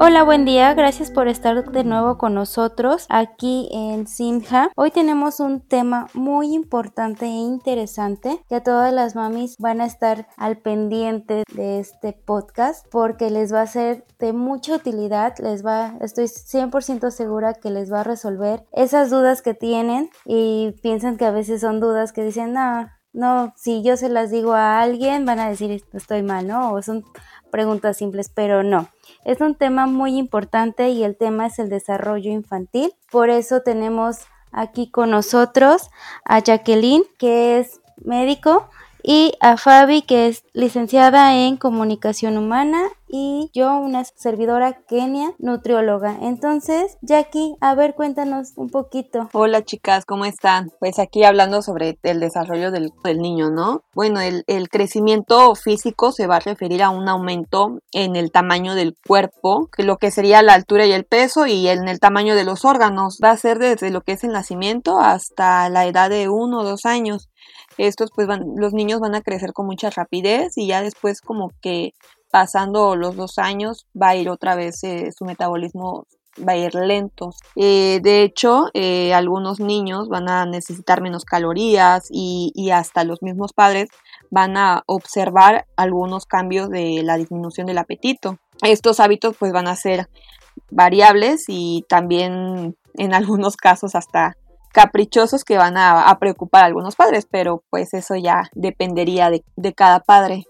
Hola, buen día. Gracias por estar de nuevo con nosotros aquí en Simha. Hoy tenemos un tema muy importante e interesante que a todas las mamis van a estar al pendiente de este podcast porque les va a ser de mucha utilidad. Les va, estoy 100% segura que les va a resolver esas dudas que tienen y piensan que a veces son dudas que dicen, no, no, si yo se las digo a alguien van a decir estoy mal, ¿no? O son preguntas simples, pero no. Es un tema muy importante y el tema es el desarrollo infantil. Por eso tenemos aquí con nosotros a Jacqueline, que es médico, y a Fabi, que es licenciada en comunicación humana, y yo, una servidora Kenia, nutrióloga. Entonces, Jackie, a ver, cuéntanos un poquito. Hola chicas, ¿cómo están? Pues aquí hablando sobre el desarrollo del, niño, ¿no? Bueno, el, el, crecimiento físico se va a referir a un aumento en el tamaño del cuerpo, que lo que sería la altura y el peso, y en el tamaño de los órganos. Va a ser desde lo que es el nacimiento hasta la edad de uno o dos años estos pues van, los niños van a crecer con mucha rapidez y ya después como que pasando los dos años va a ir otra vez eh, su metabolismo va a ir lento. Eh, de hecho, eh, algunos niños van a necesitar menos calorías y, y, hasta los mismos padres van a observar algunos cambios de la disminución del apetito. Estos hábitos pues van a ser variables y también en algunos casos hasta caprichosos que van a, preocupar a algunos padres, pero pues eso ya dependería de, de cada padre.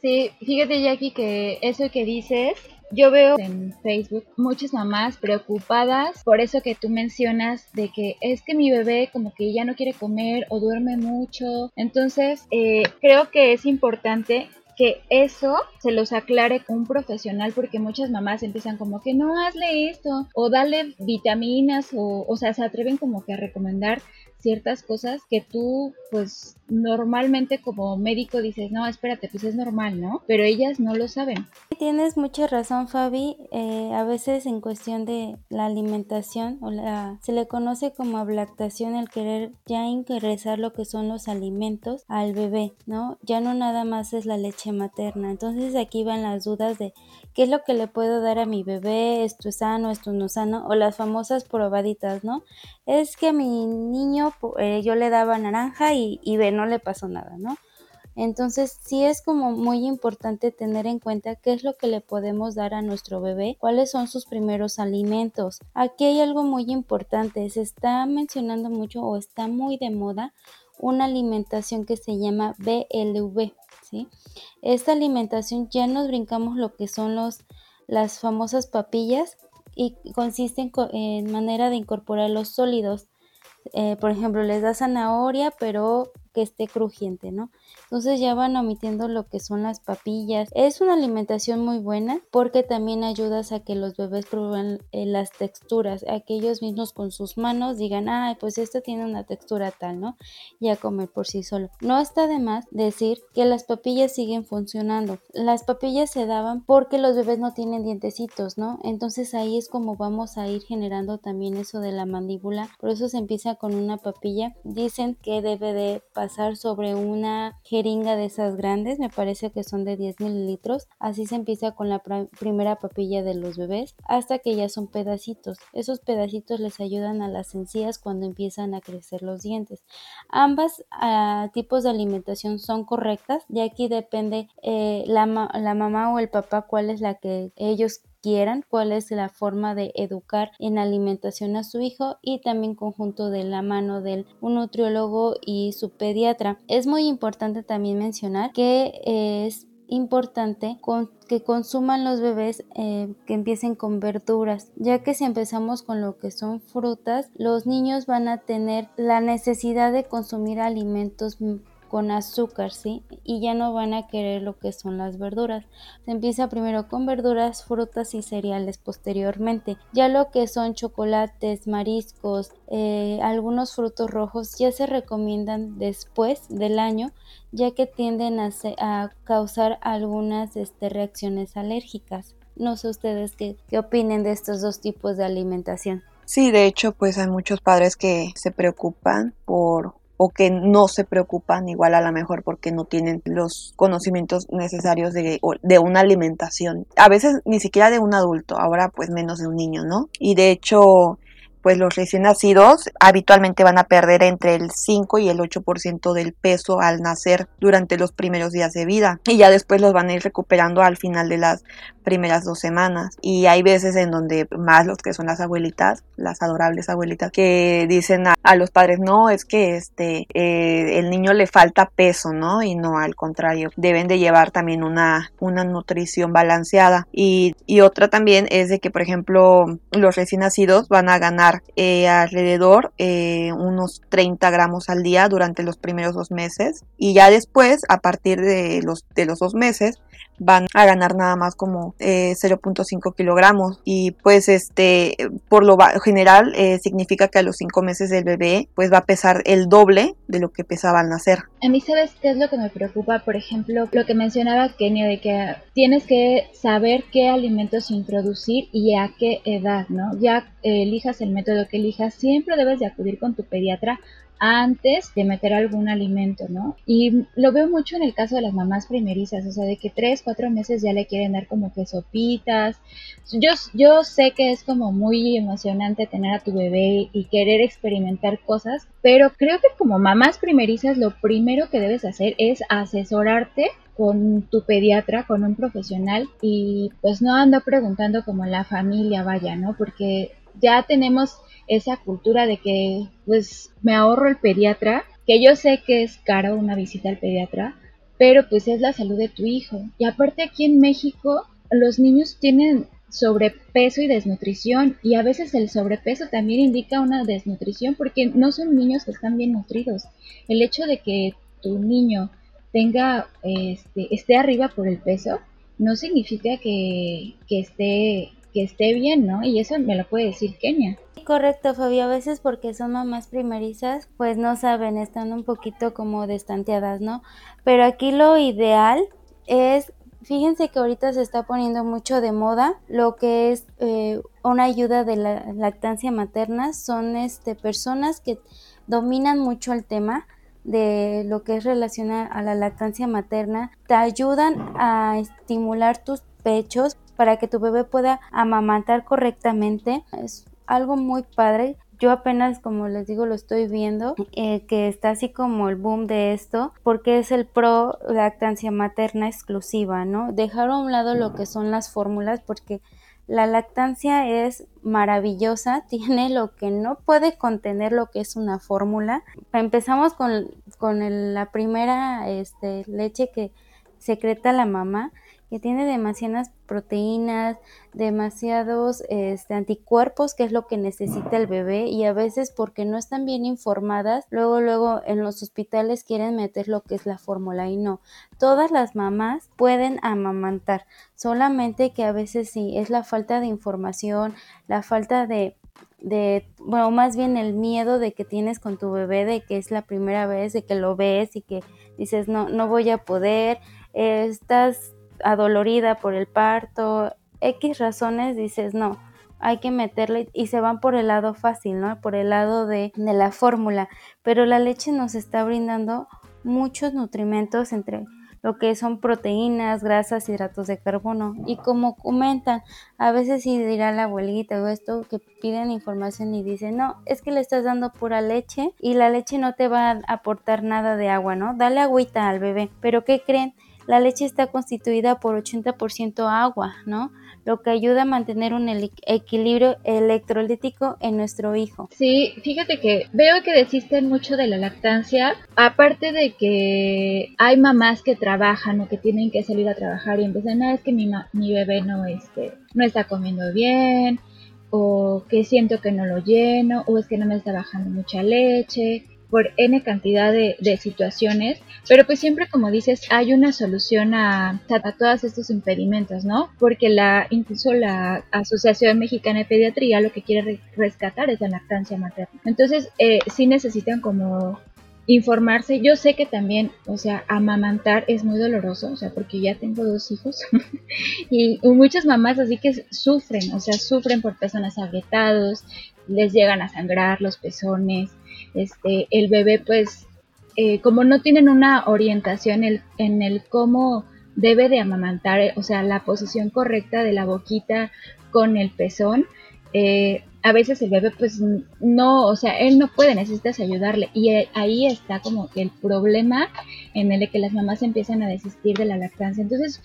Sí, fíjate Jackie que eso que dices yo veo en Facebook muchas mamás preocupadas por eso que tú mencionas de que es que mi bebé como que ya no quiere comer o duerme mucho. Entonces, eh, creo que es importante que eso se los aclare un profesional porque muchas mamás empiezan como que no hazle esto o dale vitaminas o, o sea, se atreven como que a recomendar ciertas cosas que tú pues normalmente como médico dices, no, espérate, pues es normal, ¿no? Pero ellas no lo saben. Tienes mucha razón, Fabi. Eh, a veces en cuestión de la alimentación, o la, se le conoce como ablactación el querer ya ingresar lo que son los alimentos al bebé, ¿no? Ya no nada más es la leche materna. Entonces aquí van las dudas de qué es lo que le puedo dar a mi bebé, esto es sano, esto no sano, o las famosas probaditas, ¿no? Es que mi niño eh, yo le daba naranja y, y ve, no le pasó nada, ¿no? Entonces sí es como muy importante tener en cuenta qué es lo que le podemos dar a nuestro bebé, cuáles son sus primeros alimentos. Aquí hay algo muy importante, se está mencionando mucho o está muy de moda una alimentación que se llama BLV, ¿sí? Esta alimentación ya nos brincamos lo que son los las famosas papillas y consiste en manera de incorporar los sólidos. Eh, por ejemplo, les da zanahoria, pero que esté crujiente, ¿no? Entonces ya van omitiendo lo que son las papillas. Es una alimentación muy buena porque también ayudas a que los bebés prueben eh, las texturas, a que ellos mismos con sus manos digan, ah, pues esto tiene una textura tal, ¿no? Y a comer por sí solo. No está de más decir que las papillas siguen funcionando. Las papillas se daban porque los bebés no tienen dientecitos, ¿no? Entonces ahí es como vamos a ir generando también eso de la mandíbula. Por eso se empieza con una papilla. Dicen que debe de pasar sobre una jeringa de esas grandes, me parece que son de 10 mililitros. Así se empieza con la primera papilla de los bebés hasta que ya son pedacitos. Esos pedacitos les ayudan a las encías cuando empiezan a crecer los dientes. Ambas ah, tipos de alimentación son correctas, y aquí depende eh, la, la mamá o el papá cuál es la que ellos cuál es la forma de educar en alimentación a su hijo y también conjunto de la mano del un nutriólogo y su pediatra. Es muy importante también mencionar que es importante que consuman los bebés eh, que empiecen con verduras, ya que si empezamos con lo que son frutas, los niños van a tener la necesidad de consumir alimentos con azúcar, ¿sí? Y ya no van a querer lo que son las verduras. Se empieza primero con verduras, frutas y cereales posteriormente. Ya lo que son chocolates, mariscos, eh, algunos frutos rojos ya se recomiendan después del año ya que tienden a, a causar algunas este, reacciones alérgicas. No sé ustedes qué, qué opinen de estos dos tipos de alimentación. Sí, de hecho, pues hay muchos padres que se preocupan por o que no se preocupan igual a lo mejor porque no tienen los conocimientos necesarios de, de una alimentación. A veces ni siquiera de un adulto, ahora pues menos de un niño, ¿no? Y de hecho pues los recién nacidos habitualmente van a perder entre el 5 y el 8% del peso al nacer durante los primeros días de vida. Y ya después los van a ir recuperando al final de las primeras dos semanas. Y hay veces en donde más los que son las abuelitas, las adorables abuelitas que dicen a, los padres no es que este eh, el niño le falta peso, ¿no? Y no al contrario, deben de llevar también una, una nutrición balanceada. Y, y otra también es de que por ejemplo los recién nacidos van a ganar eh, alrededor eh, unos 30 gramos al día durante los primeros dos meses. Y ya después, a partir de los, de los dos meses, van a ganar nada más como 0.5 eh, kilogramos y pues este por lo general eh, significa que a los 5 meses del bebé pues va a pesar el doble de lo que pesaba al nacer. A mí sabes qué es lo que me preocupa, por ejemplo, lo que mencionaba Kenia de que tienes que saber qué alimentos introducir y a qué edad, ¿no? Ya elijas el método que elijas, siempre debes de acudir con tu pediatra antes de meter algún alimento, ¿no? Y lo veo mucho en el caso de las mamás primerizas, o sea, de que tres, cuatro meses ya le quieren dar como que sopitas. Yo, yo sé que es como muy emocionante tener a tu bebé y querer experimentar cosas, pero creo que como mamás primerizas lo primero que debes hacer es asesorarte con tu pediatra, con un profesional y pues no ando preguntando como la familia vaya, ¿no? Porque ya tenemos esa cultura de que pues me ahorro el pediatra, que yo sé que es caro una visita al pediatra, pero pues es la salud de tu hijo. Y aparte aquí en México los niños tienen sobrepeso y desnutrición y a veces el sobrepeso también indica una desnutrición porque no son niños que están bien nutridos. El hecho de que tu niño tenga este, esté arriba por el peso no significa que, que esté que esté bien, ¿no? Y eso me lo puede decir Kenia. Correcto, Fabi. A veces porque son mamás primerizas, pues no saben, están un poquito como destanteadas, ¿no? Pero aquí lo ideal es, fíjense que ahorita se está poniendo mucho de moda lo que es eh, una ayuda de la lactancia materna. Son este, personas que dominan mucho el tema de lo que es relacionado a la lactancia materna, te ayudan a estimular tus pechos para que tu bebé pueda amamantar correctamente. Es algo muy padre. Yo apenas, como les digo, lo estoy viendo, eh, que está así como el boom de esto, porque es el pro lactancia materna exclusiva, ¿no? Dejar a un lado lo que son las fórmulas, porque la lactancia es maravillosa, tiene lo que no puede contener lo que es una fórmula. Empezamos con, con la primera este, leche que secreta la mamá que tiene demasiadas proteínas, demasiados este, anticuerpos, que es lo que necesita el bebé, y a veces porque no están bien informadas, luego, luego en los hospitales quieren meter lo que es la fórmula y no. Todas las mamás pueden amamantar, solamente que a veces sí, es la falta de información, la falta de de, bueno, más bien el miedo de que tienes con tu bebé, de que es la primera vez, de que lo ves y que dices, no, no voy a poder, estás adolorida por el parto, X razones dices no, hay que meterle y se van por el lado fácil, ¿no? Por el lado de, de la fórmula, pero la leche nos está brindando muchos nutrimentos entre lo que son proteínas, grasas, hidratos de carbono. Y como comentan, a veces si dirá la abuelita o esto que piden información y dicen, no, es que le estás dando pura leche y la leche no te va a aportar nada de agua, ¿no? Dale agüita al bebé. Pero ¿qué creen? La leche está constituida por 80% agua, ¿no? Lo que ayuda a mantener un equilibrio electrolítico en nuestro hijo. Sí, fíjate que veo que desisten mucho de la lactancia, aparte de que hay mamás que trabajan o que tienen que salir a trabajar y empiezan, no, es que mi, mi bebé no, este, no está comiendo bien, o que siento que no lo lleno, o es que no me está bajando mucha leche, por N cantidad de, situaciones, pero pues siempre como dices hay una solución a, a, todos estos impedimentos, ¿no? Porque la incluso la Asociación Mexicana de Pediatría lo que quiere rescatar es la lactancia materna. Entonces eh, sí necesitan como informarse. Yo sé que también, o sea, amamantar es muy doloroso, o sea, porque ya tengo dos hijos y muchas mamás así que sufren, o sea, sufren por personas agrietados, les llegan a sangrar los pezones, este, el bebé pues eh, como no tienen una orientación en el cómo debe de amamantar, o sea, la posición correcta de la boquita con el pezón, eh, a veces el bebé pues no, o sea, él no puede, necesitas ayudarle. Y eh, ahí está como el problema en el que las mamás empiezan a desistir de la lactancia. Entonces,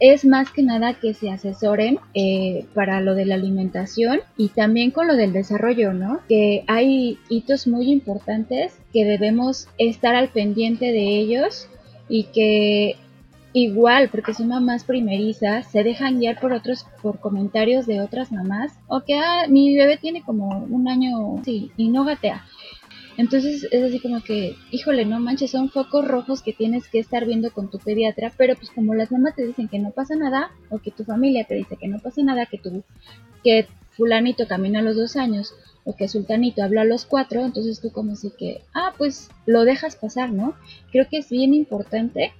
es más que nada que se asesoren eh, para lo de la alimentación y también con lo del desarrollo, ¿no? Que hay hitos muy importantes que debemos estar al pendiente de ellos y que igual, porque son mamás primerizas, se dejan guiar por otros, por comentarios de otras mamás, o que, ah, mi bebé tiene como un año, sí, y no gatea. Entonces es así como que, híjole, no manches, son focos rojos que tienes que estar viendo con tu pediatra, pero pues como las mamás te dicen que no pasa nada, o que tu familia te dice que no pasa nada, que tu, que fulanito camina a los dos años, o que sultanito habla a los cuatro, entonces tú como así que, ah, pues lo dejas pasar, ¿no? Creo que es bien importante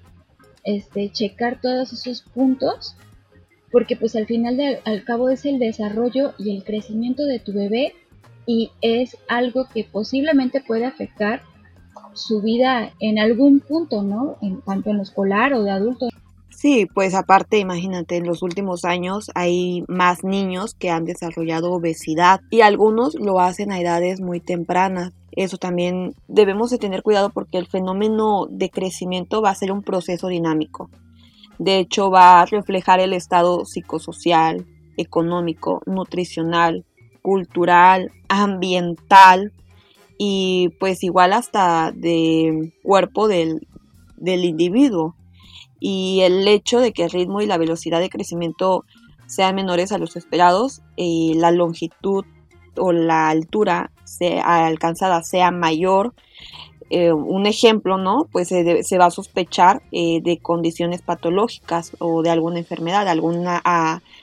este, checar todos esos puntos, porque pues al final de, al cabo es el desarrollo y el crecimiento de tu bebé y es algo que posiblemente puede afectar su vida en algún punto, ¿no? En tanto en lo escolar o de adulto. Sí, pues aparte, imagínate, en los últimos años hay más niños que han desarrollado obesidad y algunos lo hacen a edades muy tempranas. Eso también debemos de tener cuidado porque el fenómeno de crecimiento va a ser un proceso dinámico. De hecho, va a reflejar el estado psicosocial, económico, nutricional, cultural, ambiental y pues igual hasta de cuerpo del, del individuo. Y el hecho de que el ritmo y la velocidad de crecimiento sean menores a los esperados y la longitud o la altura alcanzada sea mayor, eh, un ejemplo, ¿no? Pues se, va a sospechar eh, de condiciones patológicas o de alguna enfermedad, alguna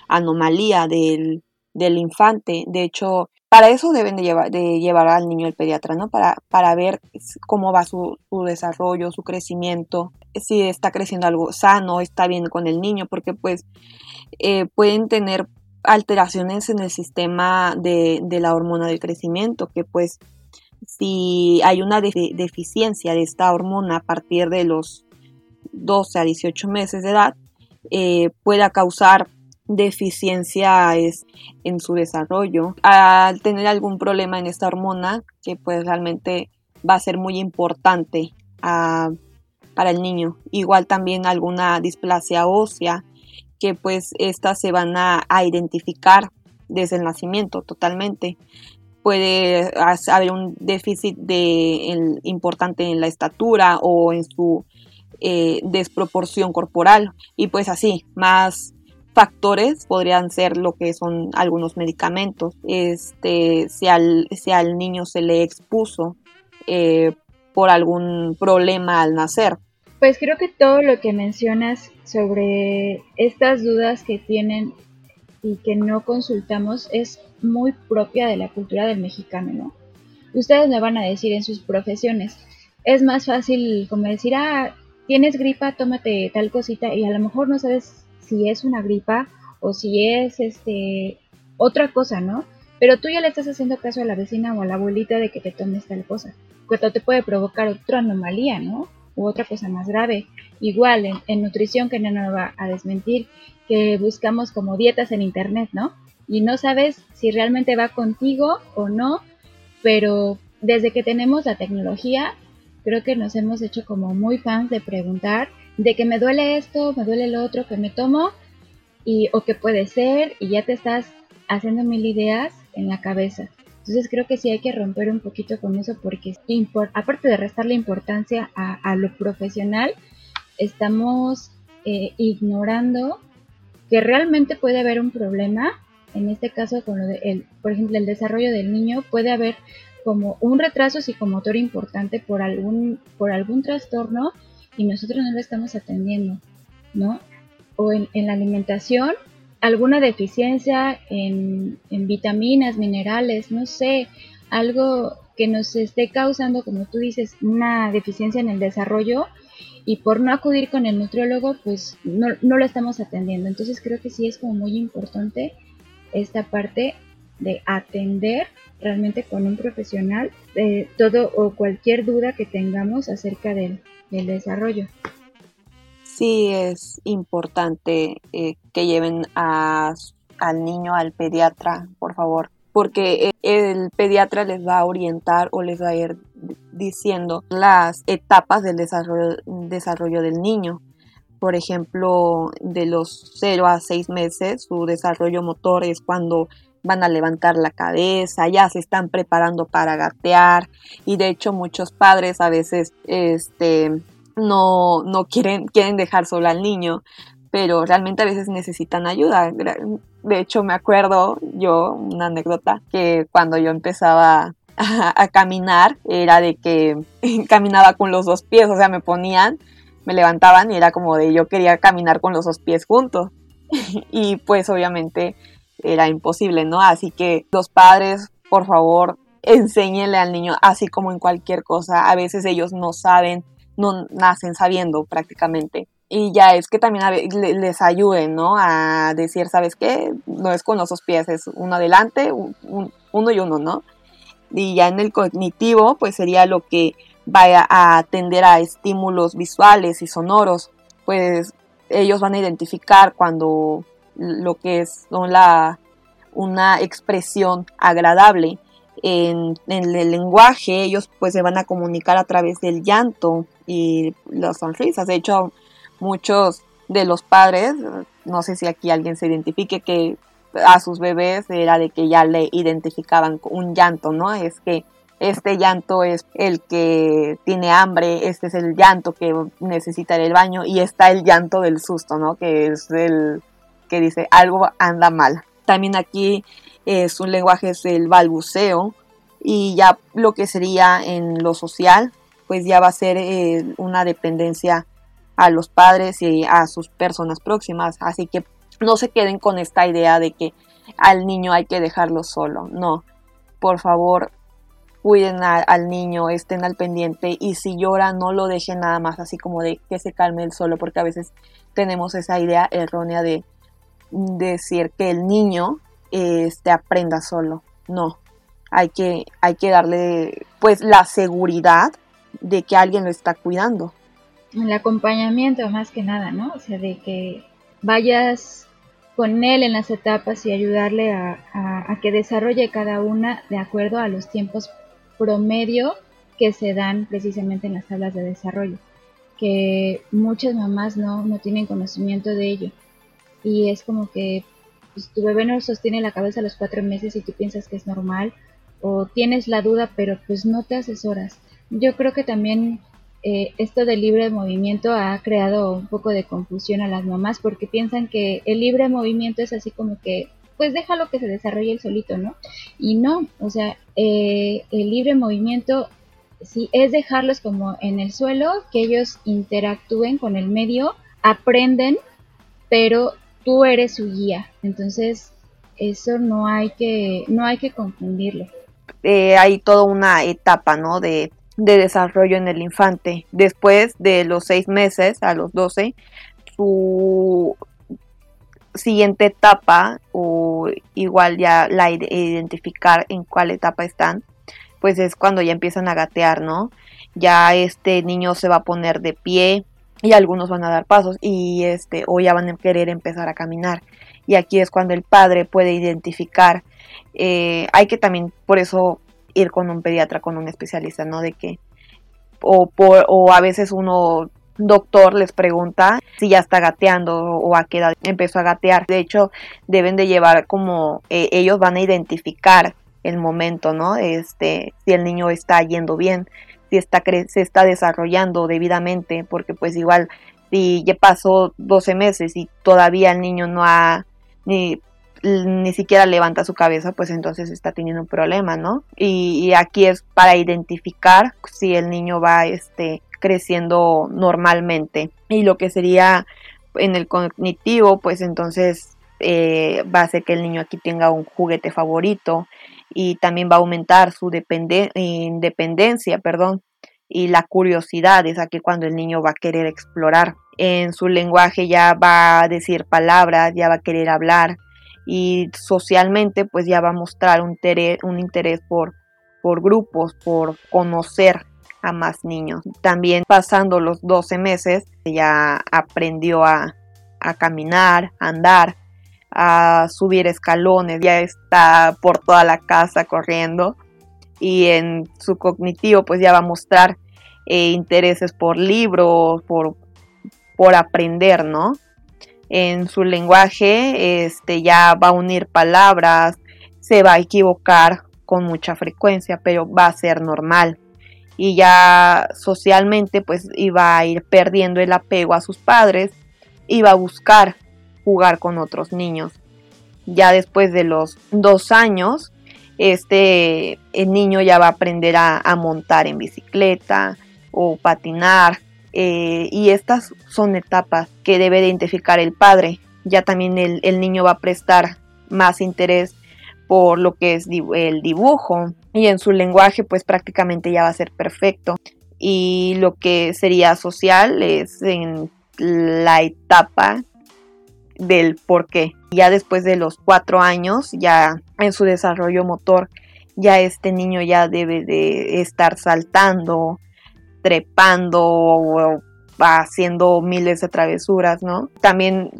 anomalía del, infante. De hecho, para eso deben de llevar, de llevar al niño al pediatra, ¿no? Para, para ver cómo va su, desarrollo, su crecimiento, si está creciendo algo sano, está bien con el niño, porque pues eh, pueden tener alteraciones en el sistema de, la hormona del crecimiento, que pues si hay una deficiencia de esta hormona a partir de los 12 a 18 meses de edad, eh, pueda causar deficiencia en su desarrollo. Al tener algún problema en esta hormona, que pues realmente va a ser muy importante ah, para el niño. Igual también alguna displasia ósea que pues estas se van a, identificar desde el nacimiento totalmente. Puede haber un déficit de, importante en la estatura o en su eh, desproporción corporal y pues así, más factores podrían ser lo que son algunos medicamentos. Este, si al, si al niño se le expuso eh, por algún problema al nacer, pues creo que todo lo que mencionas sobre estas dudas que tienen y que no consultamos es muy propia de la cultura del mexicano, ¿no? Ustedes me van a decir en sus profesiones, es más fácil como decir, ah, tienes gripa, tómate tal cosita y a lo mejor no sabes si es una gripa o si es este otra cosa, ¿no? Pero tú ya le estás haciendo caso a la vecina o a la abuelita de que te tomes tal cosa. Cuando te puede provocar otra anomalía, ¿no? u otra cosa más grave. Igual en, nutrición, que no nos va a desmentir, que buscamos como dietas en internet, ¿no? Y no sabes si realmente va contigo o no, pero desde que tenemos la tecnología, creo que nos hemos hecho como muy fans de preguntar de que me duele esto, me duele lo otro, que me tomo, y, o que puede ser, y ya te estás haciendo mil ideas en la cabeza. Entonces creo que sí hay que romper un poquito con eso porque aparte de restarle importancia a, lo profesional, estamos eh, ignorando que realmente puede haber un problema, en este caso con lo de, el, por ejemplo, el desarrollo del niño, puede haber como un retraso psicomotor importante por algún, por algún trastorno y nosotros no lo estamos atendiendo, ¿no? O en, la alimentación alguna deficiencia en, vitaminas, minerales, no sé, algo que nos esté causando, como tú dices, una deficiencia en el desarrollo y por no acudir con el nutriólogo, pues no, no lo estamos atendiendo. Entonces creo que sí es como muy importante esta parte de atender realmente con un profesional eh, todo o cualquier duda que tengamos acerca del, desarrollo. Sí, es importante eh, que lleven al niño al pediatra, por favor, porque el pediatra les va a orientar o les va a ir diciendo las etapas del desarrollo, desarrollo del niño. Por ejemplo, de los 0 a 6 meses, su desarrollo motor es cuando van a levantar la cabeza, ya se están preparando para gatear y de hecho muchos padres a veces este, no, no quieren, quieren dejar solo al niño, pero realmente a veces necesitan ayuda. De hecho me acuerdo yo, una anécdota, que cuando yo empezaba a, a caminar era de que caminaba con los dos pies, o sea, me ponían, me levantaban y era como de yo quería caminar con los dos pies juntos. y pues obviamente era imposible, ¿no? Así que los padres, por favor, enséñenle al niño, así como en cualquier cosa. A veces ellos no saben, no nacen sabiendo prácticamente. Y ya es que también les ayuden, ¿no? A decir, ¿sabes qué? No es con los dos pies, es uno adelante, uno y uno, ¿no? Y ya en el cognitivo, pues sería lo que vaya a atender a estímulos visuales y sonoros. Pues ellos van a identificar cuando lo que es la, una expresión agradable. En, el lenguaje ellos pues se van a comunicar a través del llanto y las sonrisas. De hecho, muchos de los padres, no sé si aquí alguien se identifique que a sus bebés era de que ya le identificaban un llanto, ¿no? Es que este llanto es el que tiene hambre, este es el llanto que necesita el baño y está el llanto del susto, ¿no? Que es el que dice algo anda mal. También aquí es un lenguaje es el balbuceo y ya lo que sería en lo social, pues ya va a ser eh, una dependencia a los padres y a sus personas próximas. Así que no se queden con esta idea de que al niño hay que dejarlo solo. No, por favor, cuiden al niño, estén al pendiente y si llora no lo dejen nada más así como de que se calme el solo, porque a veces tenemos esa idea errónea de decir que el niño este, aprenda solo. No, hay que, hay que darle pues la seguridad de que alguien lo está cuidando. El acompañamiento más que nada, ¿no? O sea, de que vayas con él en las etapas y ayudarle a, a, que desarrolle cada una de acuerdo a los tiempos promedio que se dan precisamente en las tablas de desarrollo, que muchas mamás no, no tienen conocimiento de ello y es como que pues, tu bebé no sostiene la cabeza a los cuatro meses y tú piensas que es normal o tienes la duda pero pues no te asesoras. Yo creo que también eh, esto del libre movimiento ha creado un poco de confusión a las mamás porque piensan que el libre movimiento es así como que pues déjalo que se desarrolle el solito, ¿no? Y no, o sea, eh, el libre movimiento sí es dejarlos como en el suelo, que ellos interactúen con el medio, aprenden, pero tú eres su guía. Entonces, eso no hay que, no hay que confundirlo. Eh, hay toda una etapa, ¿no? De, de desarrollo en el infante. Después de los seis meses a los doce, su siguiente etapa o igual ya la identificar en cuál etapa están, pues es cuando ya empiezan a gatear, ¿no? Ya este niño se va a poner de pie, y algunos van a dar pasos y este o ya van a querer empezar a caminar. Y aquí es cuando el padre puede identificar eh, hay que también por eso ir con un pediatra con un especialista no de que o por o a veces uno doctor les pregunta si ya está gateando o a qué edad empezó a gatear. De hecho deben de llevar como eh, ellos van a identificar el momento no este si el niño está yendo bien si está se está desarrollando debidamente, porque pues igual si ya pasó 12 meses y todavía el niño no ha ni, ni siquiera levanta su cabeza, pues entonces está teniendo un problema, ¿no? Y, aquí es para identificar si el niño va este, creciendo normalmente. Y lo que sería en el cognitivo, pues entonces eh, va a ser que el niño aquí tenga un juguete favorito, y también va a aumentar su independencia, perdón, y la curiosidad es aquí cuando el niño va a querer explorar. En su lenguaje ya va a decir palabras, ya va a querer hablar y socialmente pues ya va a mostrar un interés, un interés por, por grupos, por conocer a más niños. También pasando los 12 meses ya aprendió a, a caminar, a andar, a subir escalones, ya está por toda la casa corriendo y en su cognitivo pues ya va a mostrar eh, intereses por libros, por, por aprender, ¿no? En su lenguaje este, ya va a unir palabras, se va a equivocar con mucha frecuencia, pero va a ser normal. Y ya socialmente pues iba a ir perdiendo el apego a sus padres, iba a buscar jugar con otros niños. Ya después de los dos años, este el niño ya va a aprender a, montar en bicicleta o patinar. Eh, y estas son etapas que debe identificar el padre. Ya también el, el niño va a prestar más interés por lo que es el dibujo y en su lenguaje pues prácticamente ya va a ser perfecto y lo que sería social es en la etapa del por qué. Ya después de los cuatro años, ya en su desarrollo motor, ya este niño ya debe de estar saltando, trepando o haciendo miles de travesuras, ¿no? También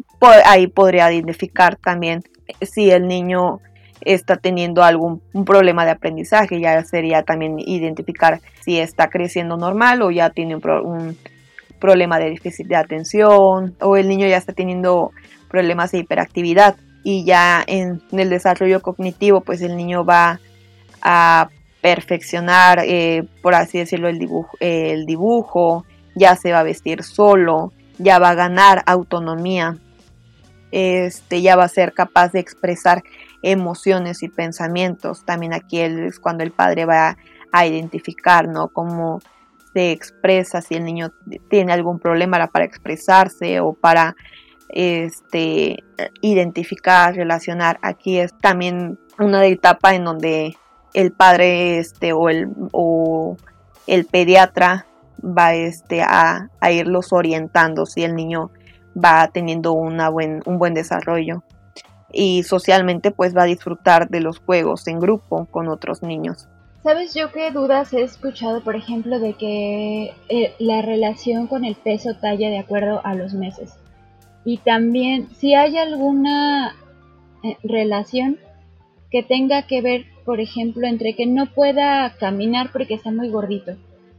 ahí podría identificar también si el niño está teniendo algún problema de aprendizaje, ya sería también identificar si está creciendo normal o ya tiene un, problema de déficit de atención o el niño ya está teniendo problemas de hiperactividad y ya en, el desarrollo cognitivo pues el niño va a perfeccionar eh, por así decirlo el dibujo, el dibujo ya se va a vestir solo ya va a ganar autonomía este ya va a ser capaz de expresar emociones y pensamientos. También aquí es cuando el padre va a identificar, ¿no? Cómo se expresa, si el niño tiene algún problema para expresarse o para este, identificar, relacionar. Aquí es también una etapa en donde el padre este, o, el, o el pediatra va este, a, a irlos orientando si el niño va teniendo una buen, un buen desarrollo y socialmente pues va a disfrutar de los juegos en grupo con otros niños. ¿Sabes yo qué dudas he escuchado, por ejemplo, de que eh, la relación con el peso talla de acuerdo a los meses? Y también si hay alguna eh, relación que tenga que ver, por ejemplo, entre que no pueda caminar porque está muy gordito.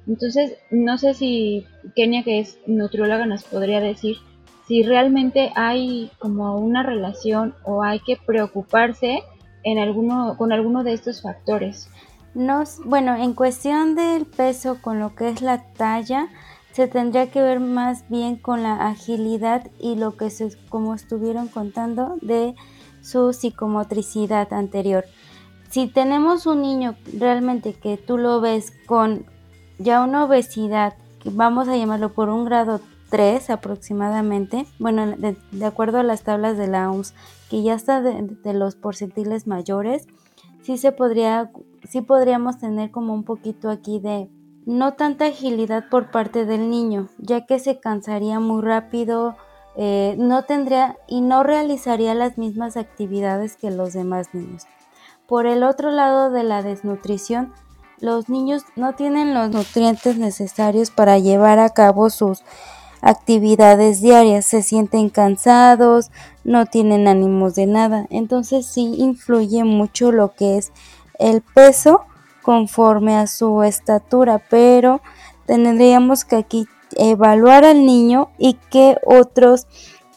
Entonces, no sé si Kenia, que es nutrióloga, nos podría decir si realmente hay como una relación o hay que preocuparse en alguno, con alguno de estos factores. Bueno, en cuestión del peso con lo que es la talla, se tendría que ver más bien con la agilidad y lo que se, como estuvieron contando, de su psicomotricidad anterior. Si tenemos un niño realmente que tú lo ves con ya una obesidad, que vamos a llamarlo por un grado 3 aproximadamente, bueno, de, acuerdo a las tablas de la OMS, que ya está de, los porcentiles mayores, sí se podría, sí podríamos tener como un poquito aquí de no tanta agilidad por parte del niño, ya que se cansaría muy rápido, eh, no tendría y no realizaría las mismas actividades que los demás niños. Por el otro lado de la desnutrición, los niños no tienen los nutrientes necesarios para llevar a cabo sus actividades diarias, se sienten cansados, no tienen ánimos de nada. Entonces sí influye mucho lo que es el peso conforme a su estatura, pero tendríamos que aquí evaluar al niño y qué otros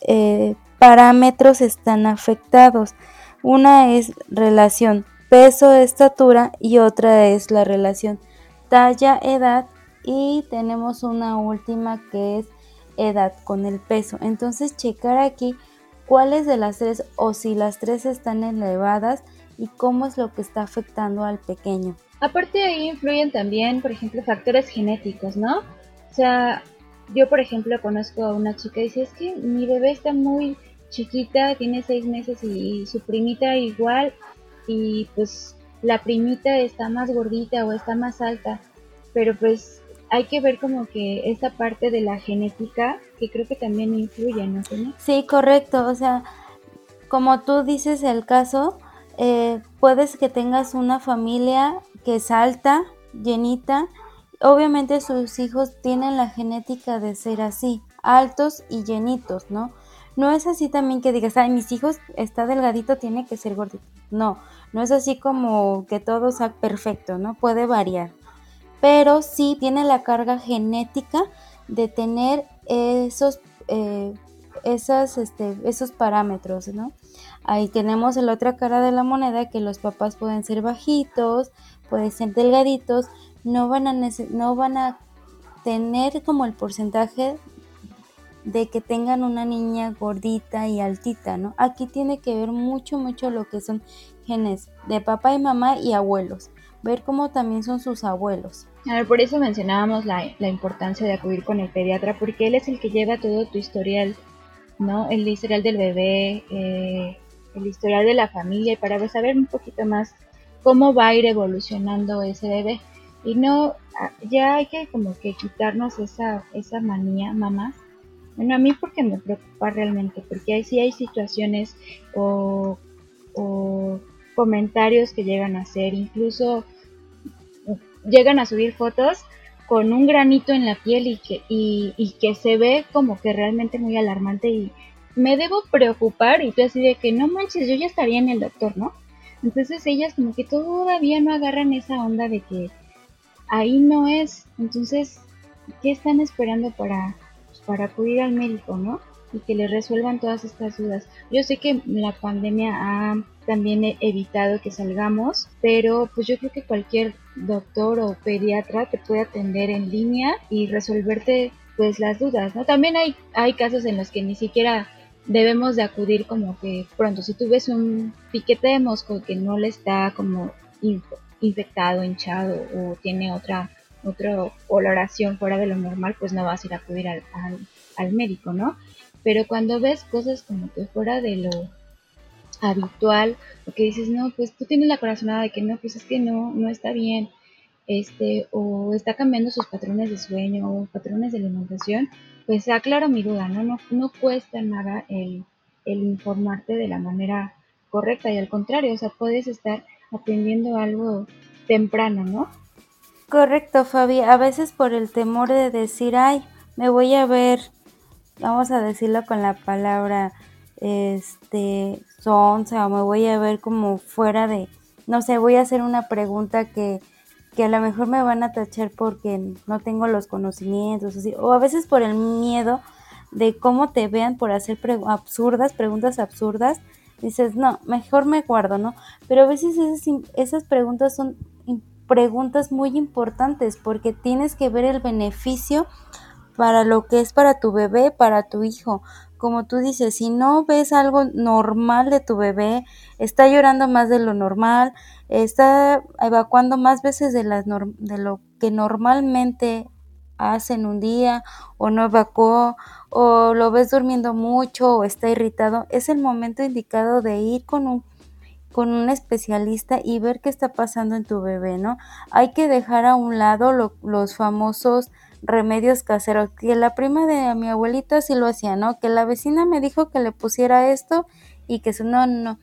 eh, parámetros están afectados. Una es relación peso-estatura y otra es la relación talla-edad y tenemos una última que es edad con el peso. Entonces checar aquí cuáles de las tres o si las tres están elevadas y cómo es lo que está afectando al pequeño. Aparte ahí influyen también, por ejemplo, factores genéticos, ¿no? O sea, yo por ejemplo conozco a una chica y dice, es que mi bebé está muy chiquita, tiene seis meses y su primita igual y pues la primita está más gordita o está más alta, pero pues hay que ver como que esa parte de la genética que creo que también influye, ¿no? Sí, correcto, o sea, como tú dices el caso, eh, puedes que tengas una familia que es alta, llenita, obviamente sus hijos tienen la genética de ser así, altos y llenitos, ¿no? No es así también que digas, ay, mis hijos está delgadito, tiene que ser gordito. No, no es así como que todo sea perfecto, ¿no? Puede variar. Pero sí tiene la carga genética de tener esos, eh, esas, este, esos parámetros, ¿no? Ahí tenemos la otra cara de la moneda que los papás pueden ser bajitos, pueden ser delgaditos, no van a, no van a tener como el porcentaje de que tengan una niña gordita y altita, ¿no? Aquí tiene que ver mucho, mucho lo que son genes de papá y mamá y abuelos, ver cómo también son sus abuelos. A ver, por eso mencionábamos la, importancia de acudir con el pediatra, porque él es el que lleva todo tu historial, ¿no? El historial del bebé, eh, el historial de la familia, y para saber un poquito más cómo va a ir evolucionando ese bebé. Y no, ah, ya hay que como que quitarnos esa, esa manía, mamás, bueno, a mí porque me preocupa realmente, porque hay, sí hay situaciones o, comentarios que llegan a hacer, incluso llegan a subir fotos con un granito en la piel y que, y, que se ve como que realmente muy alarmante y me debo preocupar y tú así de que no manches, yo ya estaría en el doctor, ¿no? Entonces ellas como que todavía no agarran esa onda de que ahí no es. Entonces, ¿qué están esperando para, para acudir al médico, ¿no? Y que le resuelvan todas estas dudas. Yo sé que la pandemia ha también evitado que salgamos, pero pues yo creo que cualquier doctor o pediatra te puede atender en línea y resolverte pues las dudas, ¿no? También hay, hay casos en los que ni siquiera debemos de acudir como que pronto, si tú ves un piquete de mosco que no le está como infectado, hinchado o tiene otra otra coloración fuera de lo normal, pues no vas a ir a acudir al, al, médico, ¿no? Pero cuando ves cosas como que fuera de lo habitual, o que dices, no, pues tú tienes la corazonada de que no, pues es que no, no está bien, este, o está cambiando sus patrones de sueño o patrones de alimentación, pues aclaro mi duda, ¿no? No, no cuesta nada el, el informarte de la manera correcta y al contrario, o sea, puedes estar aprendiendo algo temprano, ¿no? Correcto, Fabi. A veces por el temor de decir, ay, me voy a ver, vamos a decirlo con la palabra, este, sonsa, o me voy a ver como fuera de, no sé, voy a hacer una pregunta que, que a lo mejor me van a tachar porque no tengo los conocimientos, o a veces por el miedo de cómo te vean por hacer absurdas, preguntas absurdas, dices, no, mejor me guardo, ¿no? Pero a veces esas, esas preguntas son preguntas muy importantes porque tienes que ver el beneficio para lo que es para tu bebé, para tu hijo. Como tú dices, si no ves algo normal de tu bebé, está llorando más de lo normal, está evacuando más veces de, lo que normalmente hace en un día, o no evacuó, o lo ves durmiendo mucho, o está irritado, es el momento indicado de ir con un con un especialista y ver qué está pasando en tu bebé, ¿no? Hay que dejar a un lado los famosos remedios caseros, que la prima de mi abuelita sí lo hacía, ¿no? Que la vecina me dijo que le pusiera esto y que no, no,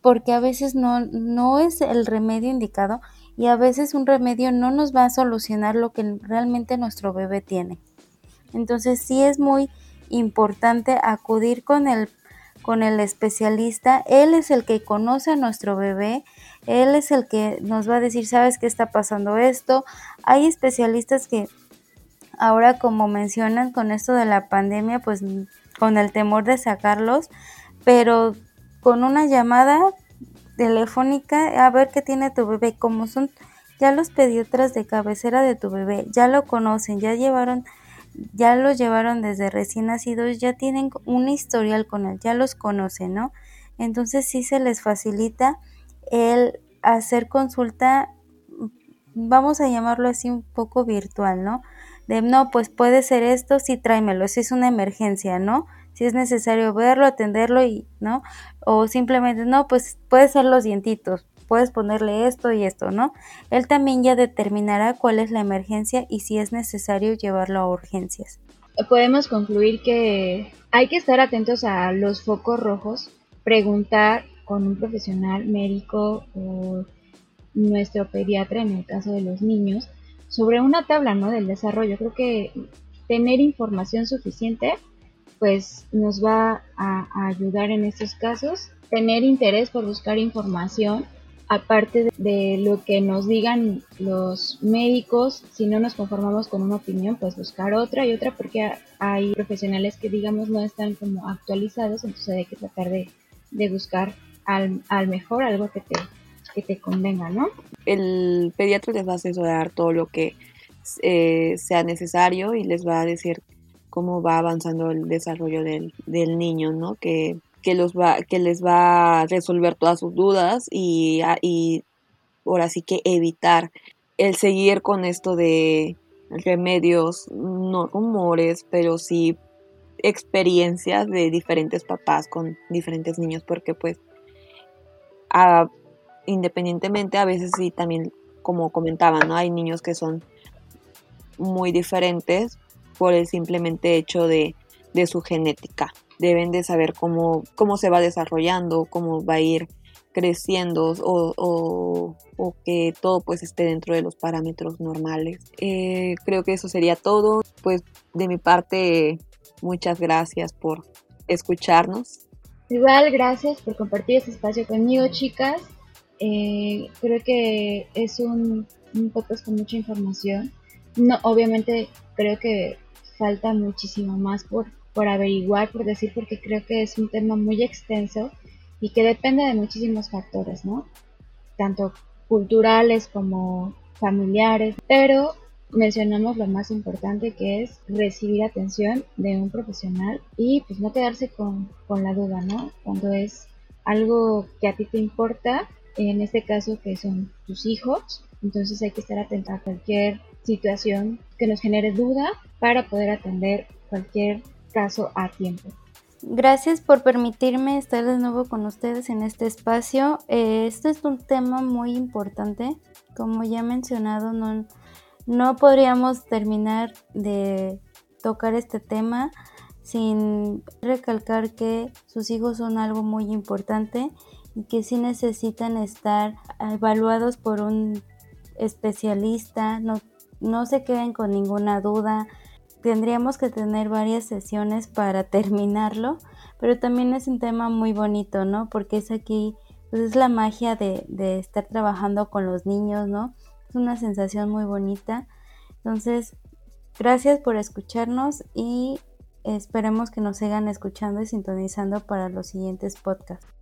porque a veces no, no es el remedio indicado y a veces un remedio no nos va a solucionar lo que realmente nuestro bebé tiene. Entonces sí es muy importante acudir con el con el especialista. Él es el que conoce a nuestro bebé. Él es el que nos va a decir, ¿sabes qué está pasando esto? Hay especialistas que ahora, como mencionan con esto de la pandemia, pues con el temor de sacarlos, pero con una llamada telefónica a ver qué tiene tu bebé, como son ya los pediatras de cabecera de tu bebé, ya lo conocen, ya llevaron ya los llevaron desde recién nacidos, ya tienen un historial con él, ya los conocen, ¿no? Entonces sí se les facilita el hacer consulta, vamos a llamarlo así un poco virtual, ¿no? De no, pues puede ser esto, sí tráemelo, si es una emergencia, ¿no? Si es necesario verlo, atenderlo y, ¿no? O simplemente, no, pues puede ser los dientitos, puedes ponerle esto y esto, ¿no? Él también ya determinará cuál es la emergencia y si es necesario llevarlo a urgencias. Podemos concluir que hay que estar atentos a los focos rojos preguntar con un profesional médico o nuestro pediatra en el caso de los niños sobre una tabla ¿no? del desarrollo. Creo que tener información suficiente pues nos va a, ayudar en estos casos. Tener interés por buscar información, aparte de, lo que nos digan los médicos, si no nos conformamos con una opinión, pues buscar otra y otra porque hay profesionales que digamos no están como actualizados, entonces hay que tratar de, buscar al, al mejor algo que te, que te convenga, ¿no? El pediatra les va a asesorar todo lo que eh, sea necesario y les va a decir cómo va avanzando el desarrollo del, del niño, ¿no? Que, que, los va, que les va a resolver todas sus dudas y, y ahora sí que evitar el seguir con esto de remedios, no rumores, pero sí experiencias de diferentes papás con diferentes niños, porque pues a, independientemente, a veces sí también, como comentaba, ¿no? Hay niños que son muy diferentes por el simplemente hecho de, su genética. Deben de saber cómo, cómo se va desarrollando, cómo va a ir creciendo o, que todo pues esté dentro de los parámetros normales. Eh, creo que eso sería todo. Pues de mi parte, muchas gracias por escucharnos. Igual, gracias por compartir este espacio conmigo, chicas. Eh, creo que es un, un podcast con mucha información. No, obviamente creo que falta muchísimo más por, por averiguar, por decir, porque creo que es un tema muy extenso y que depende de muchísimos factores, ¿no? Tanto culturales como familiares, pero mencionamos lo más importante que es recibir atención de un profesional y pues no quedarse con, con la duda, ¿no? Cuando es algo que a ti te importa, en este caso que son tus hijos, entonces hay que estar atento a cualquier situación que nos genere duda para poder atender cualquier caso a tiempo. Gracias por permitirme estar de nuevo con ustedes en este espacio. Eh, este es un tema muy importante. Como ya he mencionado, no, no podríamos terminar de tocar este tema sin recalcar que sus hijos son algo muy importante y que sí necesitan estar evaluados por un especialista, no, no se queden con ninguna duda. Tendríamos que tener varias sesiones para terminarlo, pero también es un tema muy bonito, ¿no? Porque es aquí, pues es la magia de, de estar trabajando con los niños, ¿no? Es una sensación muy bonita. Entonces, gracias por escucharnos y esperemos que nos sigan escuchando y sintonizando para los siguientes podcasts.